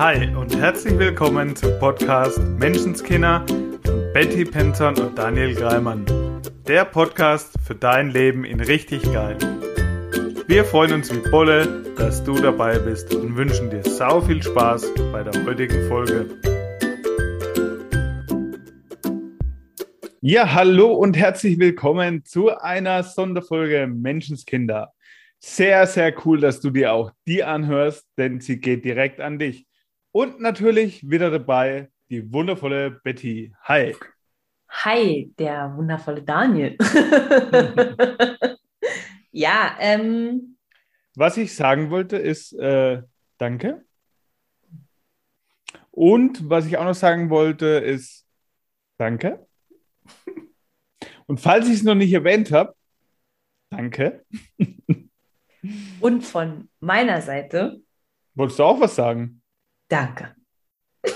Hi und herzlich willkommen zum Podcast Menschenskinder von Betty Penton und Daniel Greimann. Der Podcast für dein Leben in richtig geil. Wir freuen uns wie Bolle, dass du dabei bist und wünschen dir sau viel Spaß bei der heutigen Folge. Ja, hallo und herzlich willkommen zu einer Sonderfolge Menschenskinder. Sehr, sehr cool, dass du dir auch die anhörst, denn sie geht direkt an dich. Und natürlich wieder dabei die wundervolle Betty. Hi. Hi, der wundervolle Daniel. ja, ähm. Was ich sagen wollte, ist äh, Danke. Und was ich auch noch sagen wollte, ist Danke. Und falls ich es noch nicht erwähnt habe, danke. Und von meiner Seite. Wolltest du auch was sagen? Danke.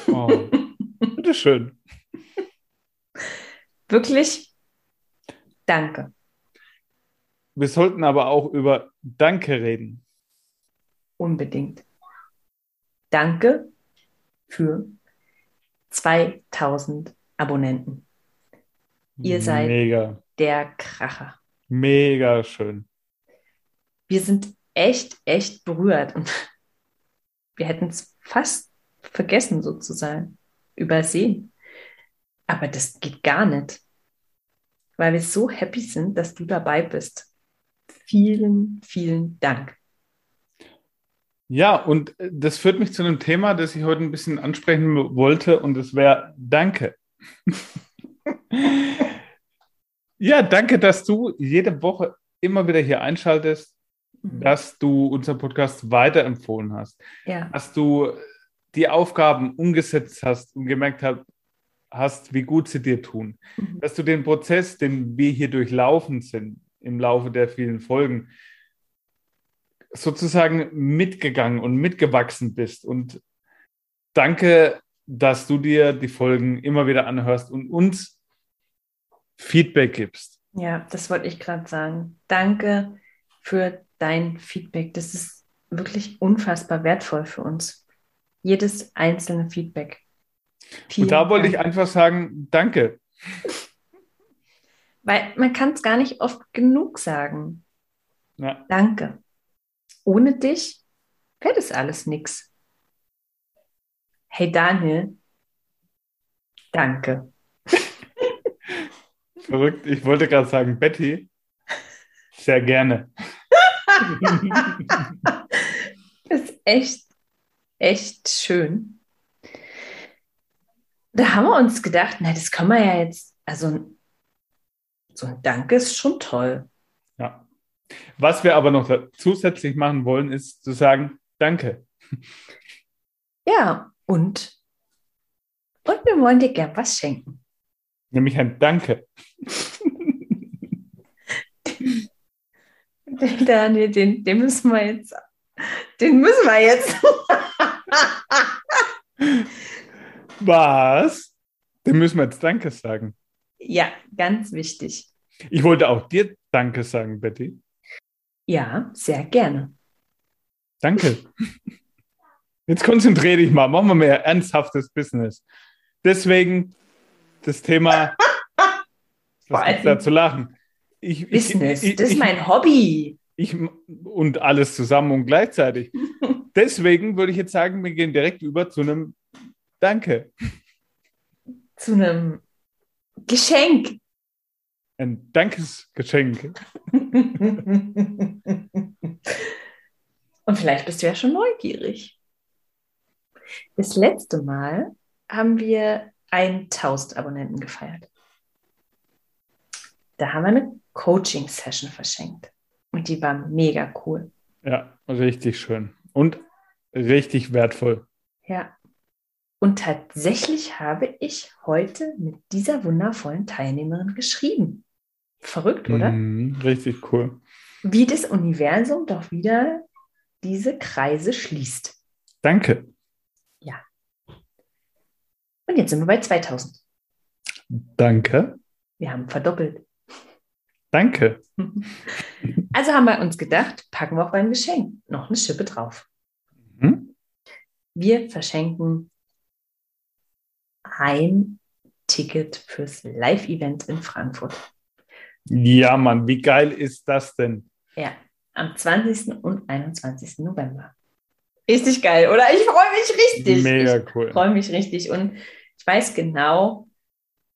Oh, bitteschön. Wirklich danke. Wir sollten aber auch über Danke reden. Unbedingt. Danke für 2000 Abonnenten. Ihr seid Mega. der Kracher. Mega schön. Wir sind echt, echt berührt und wir hätten es fast vergessen sozusagen, übersehen. Aber das geht gar nicht, weil wir so happy sind, dass du dabei bist. Vielen, vielen Dank. Ja, und das führt mich zu einem Thema, das ich heute ein bisschen ansprechen wollte, und das wäre Danke. ja, danke, dass du jede Woche immer wieder hier einschaltest, dass du unseren Podcast weiterempfohlen hast, Ja, dass du die Aufgaben umgesetzt hast und gemerkt hast, hast, wie gut sie dir tun, Mhm. dass du den Prozess, den wir hier durchlaufen sind im Laufe der vielen Folgen, sozusagen mitgegangen und mitgewachsen bist. Und danke, dass du dir die Folgen immer wieder anhörst und uns Feedback gibst. ja, das wollte ich gerade sagen. Danke für dein Feedback. Das ist wirklich unfassbar wertvoll für uns. Jedes einzelne Feedback. Vielen Und da wollte ich Dank. einfach sagen, danke. Weil man kann es gar nicht oft genug sagen. Ja. Danke. Ohne dich wäre das alles nix. Hey Daniel, danke. Verrückt. Ich wollte gerade sagen, Betty, sehr gerne. Das ist echt, echt schön. Da haben wir uns gedacht, na, das kann man ja jetzt, also so ein Danke ist schon toll. Ja. Was wir aber noch zusätzlich machen wollen, ist zu sagen, danke. Ja, und, und wir wollen dir gern was schenken. Nämlich ein Danke. Daniel, den, den müssen wir jetzt, den müssen wir jetzt. Was? Dem müssen wir jetzt Danke sagen. ja, ganz wichtig. Ich wollte auch dir Danke sagen, Betty. Ja, sehr gerne. Danke. Jetzt konzentriere dich mal, machen wir mehr ernsthaftes Business. Deswegen das Thema, was da zu lachen? Ich, Business, ich, ich, das ist mein Hobby. ich und alles zusammen und gleichzeitig. Deswegen würde ich jetzt sagen, wir gehen direkt über zu einem Danke. Zu einem Geschenk. Ein Dankesgeschenk. Und vielleicht bist du ja schon neugierig. Das letzte Mal haben wir 1000 Abonnenten gefeiert. Da haben wir eine Coaching-Session verschenkt. Und die war mega cool. Ja, richtig schön. Und richtig wertvoll. Ja. Und tatsächlich habe ich heute mit dieser wundervollen Teilnehmerin geschrieben. Verrückt, oder? Mhm, richtig cool. Wie das Universum doch wieder diese Kreise schließt. Danke. Und jetzt sind wir bei 2000. Danke. Wir haben verdoppelt. Danke. Also haben wir uns gedacht, packen wir auf ein Geschenk noch eine Schippe drauf. Mhm. Wir verschenken ein Ticket fürs Live-Event in Frankfurt. Ja, Mann, wie geil ist das denn? Ja, am 20. und 21. November. Richtig geil, oder? Ich freue mich richtig. Mega ich cool. freue mich richtig. Und ich weiß genau,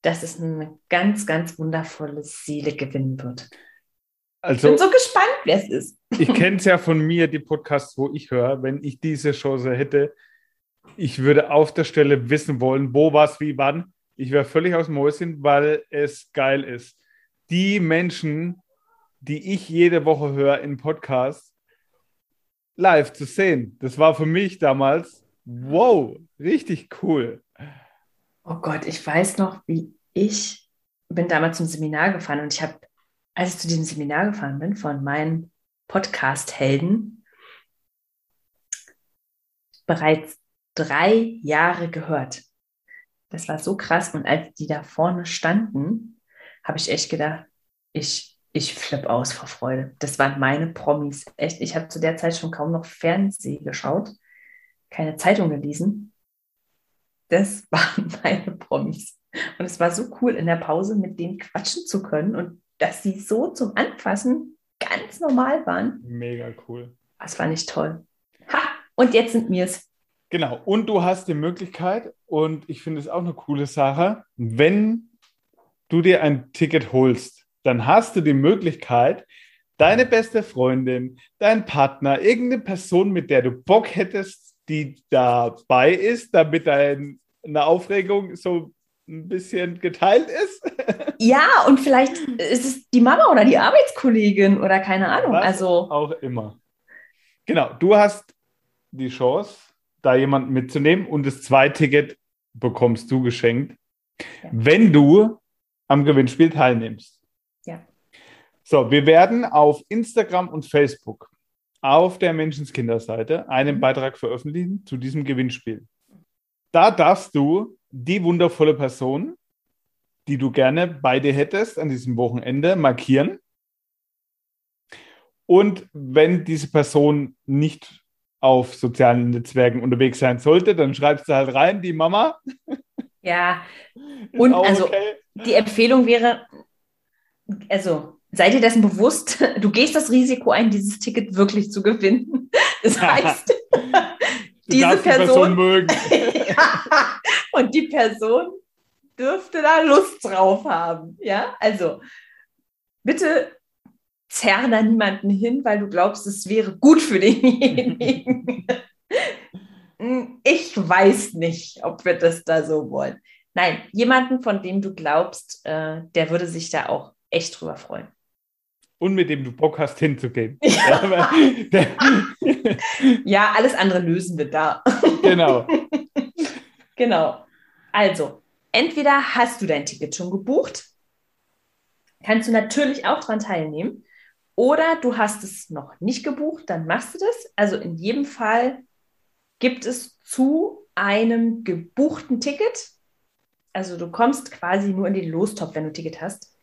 dass es eine ganz, ganz wundervolle Seele gewinnen wird. Ich Also, bin so gespannt, wer es ist. ich kenne es ja von mir, die Podcasts, wo ich höre. Wenn ich diese Chance hätte, ich würde auf der Stelle wissen wollen, wo, was, wie, wann. Ich wäre völlig aus dem Mäuschen, weil es geil ist. Die Menschen, die ich jede Woche höre in Podcasts, live zu sehen, das war für mich damals, wow, richtig cool. Oh Gott, ich weiß noch, wie ich bin damals zum Seminar gefahren und ich habe, als ich zu diesem Seminar gefahren bin, von meinen Podcast-Helden bereits drei Jahre gehört. Das war so krass. Und als die da vorne standen, habe ich echt gedacht, ich, ich flipp aus vor Freude. Das waren meine Promis. Echt, ich habe zu der Zeit schon kaum noch Fernsehen geschaut, keine Zeitung gelesen. Das waren meine Promis. Und es war so cool, in der Pause mit denen quatschen zu können und dass sie so zum Anfassen ganz normal waren. Mega cool. Das fand ich toll. Ha! Und jetzt sind wir es. Genau, und du hast die Möglichkeit, und ich finde es auch eine coole Sache, wenn du dir ein Ticket holst, dann hast du die Möglichkeit, deine beste Freundin, dein Partner, irgendeine Person, mit der du Bock hättest, die dabei ist, damit deine Aufregung so ein bisschen geteilt ist. Ja, und vielleicht ist es die Mama oder die Arbeitskollegin oder keine Ahnung. Was Also, auch immer. Genau, du hast die Chance, da jemanden mitzunehmen und das Zweiticket bekommst du geschenkt, Ja. wenn du am Gewinnspiel teilnimmst. Ja. So, wir werden auf Instagram und Facebook auf der Menschenskinderseite einen Mhm. Beitrag veröffentlichen zu diesem Gewinnspiel. Da darfst du die wundervolle Person, die du gerne bei dir hättest an diesem Wochenende, markieren. Und wenn diese Person nicht auf sozialen Netzwerken unterwegs sein sollte, dann schreibst du halt rein, die Mama. ja, Und also- okay. die Empfehlung wäre, also seid ihr dessen bewusst, du gehst das Risiko ein, dieses Ticket wirklich zu gewinnen. Das heißt, diese darfst die Person- mögen. ja, und die Person dürfte da Lust drauf haben. Ja, also bitte zerr da niemanden hin, weil du glaubst, es wäre gut für denjenigen. ich weiß nicht, ob wir das da so wollen. Nein, jemanden, von dem du glaubst, äh, der würde sich da auch echt drüber freuen. Und mit dem du Bock hast, hinzugehen. Ja, Ja, alles andere lösen wir da. genau. Genau. Also, entweder hast du dein Ticket schon gebucht, kannst du natürlich auch daran teilnehmen, oder du hast es noch nicht gebucht, dann machst du das. Also in jedem Fall gibt es zu einem gebuchten Ticket, also du kommst quasi nur in den Lostopf, wenn du ein Ticket hast,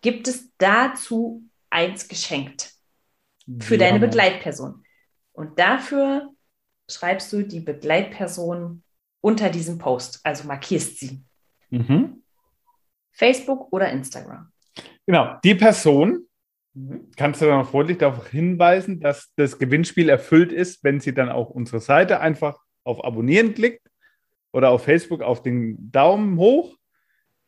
gibt es dazu eins geschenkt für deine Hammer. Begleitperson. Und dafür schreibst du die Begleitperson unter diesem Post, also markierst sie. Mhm. Facebook oder Instagram. Genau. Die Person Mhm. kannst du dann auch freundlich darauf hinweisen, dass das Gewinnspiel erfüllt ist, wenn sie dann auch unsere Seite einfach auf Abonnieren klickt oder auf Facebook auf den Daumen hoch,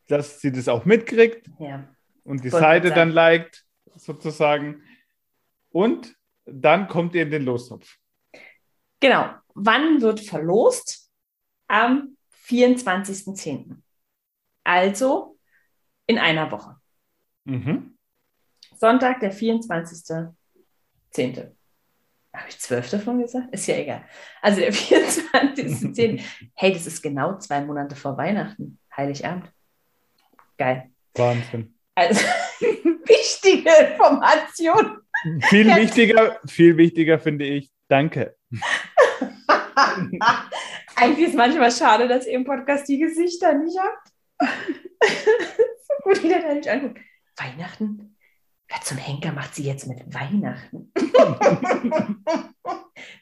dass sie das auch mitkriegt Ja. und die Wollte Seite dann liked, sozusagen. Und dann kommt ihr in den Lostopf. Genau. Wann wird verlost? Am 24.10. Also in einer Woche. Mhm. Sonntag, der 24.10. Habe ich 12 davon gesagt? Ist ja egal. Also der 24.10. hey, das ist genau zwei Monate vor Weihnachten. Heiligabend. Geil. Wahnsinn. Also wichtige Information. Viel wichtiger, viel wichtiger finde ich, danke. Eigentlich ist manchmal schade, dass ihr im Podcast die Gesichter nicht habt. so gut, wie der da nicht anguckt. Weihnachten? Wer zum Henker macht sie jetzt mit Weihnachten?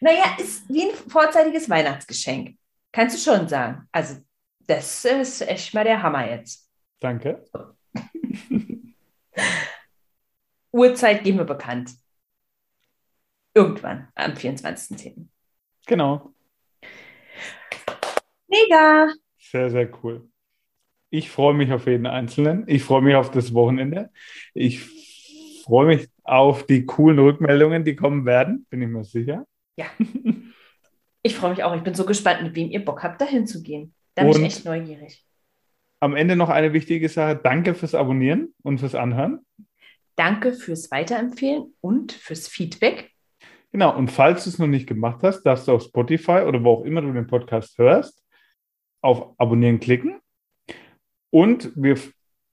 Naja, ist wie ein vorzeitiges Weihnachtsgeschenk. Kannst du schon sagen. Also, das ist echt mal der Hammer jetzt. Danke. Uhrzeit geben wir bekannt. Irgendwann am 24.10. Genau. Mega. Sehr, sehr cool. Ich freue mich auf jeden Einzelnen. Ich freue mich auf das Wochenende. Ich freue mich auf die coolen Rückmeldungen, die kommen werden, bin ich mir sicher. Ja. Ich freue mich auch. Ich bin so gespannt, mit wem ihr Bock habt, dahin zu gehen. Da bin Und- ich echt neugierig. Am Ende noch eine wichtige Sache. Danke fürs Abonnieren und fürs Anhören. Danke fürs Weiterempfehlen und fürs Feedback. Genau, und falls du es noch nicht gemacht hast, darfst du auf Spotify oder wo auch immer du den Podcast hörst, auf Abonnieren klicken. Und wir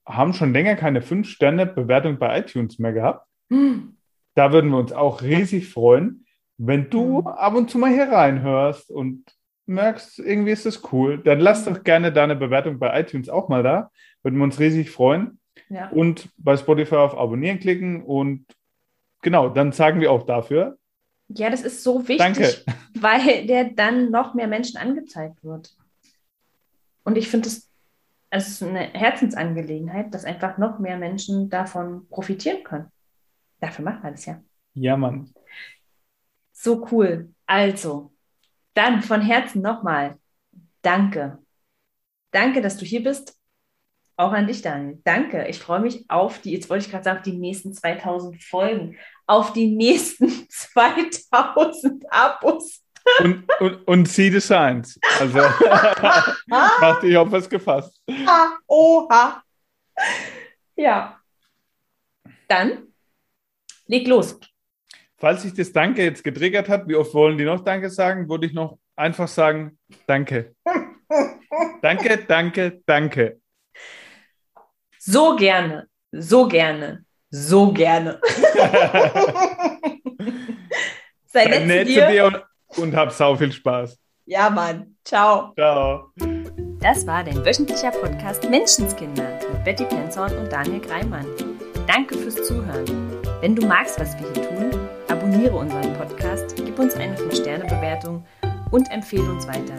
haben schon länger keine 5-Sterne-Bewertung bei iTunes mehr gehabt. Hm. Da würden wir uns auch riesig freuen, wenn du Mhm. ab und zu mal hier reinhörst und merkst, irgendwie ist das cool. Dann lass doch gerne deine Bewertung bei iTunes auch mal da. Würden wir uns riesig freuen. Ja. Und bei Spotify auf Abonnieren klicken und genau, dann sagen wir auch dafür. Ja, das ist so wichtig, Danke. weil der dann noch mehr Menschen angezeigt wird. Und ich finde es es ist eine Herzensangelegenheit, dass einfach noch mehr Menschen davon profitieren können. Dafür machen wir das ja. Ja, Mann. So cool. Also, dann von Herzen nochmal Danke. Danke, dass du hier bist. Auch an dich, Daniel. Danke. Ich freue mich auf die, jetzt wollte ich gerade sagen, auf die nächsten 2000 Folgen, auf die nächsten 2000 Abos. Und, und, und See Designs. Also, dachte ich auf was gefasst. Ah, oha. Ja. Dann leg los. Falls sich das Danke jetzt getriggert hat, wie oft wollen die noch Danke sagen, würde ich noch einfach sagen, Danke. Danke, danke, danke. So gerne, so gerne, so gerne. Sei nett, Nett zu dir. und, und hab sau viel Spaß. Ja, Mann. Ciao. Ciao. Das war dein wöchentlicher Podcast Menschenskinder mit Betty Penzorn und Daniel Greimann. Danke fürs Zuhören. Wenn du magst, was wir hier tun, abonniere unseren Podcast, gib uns eine 5-Sterne-Bewertung und empfehle uns weiter.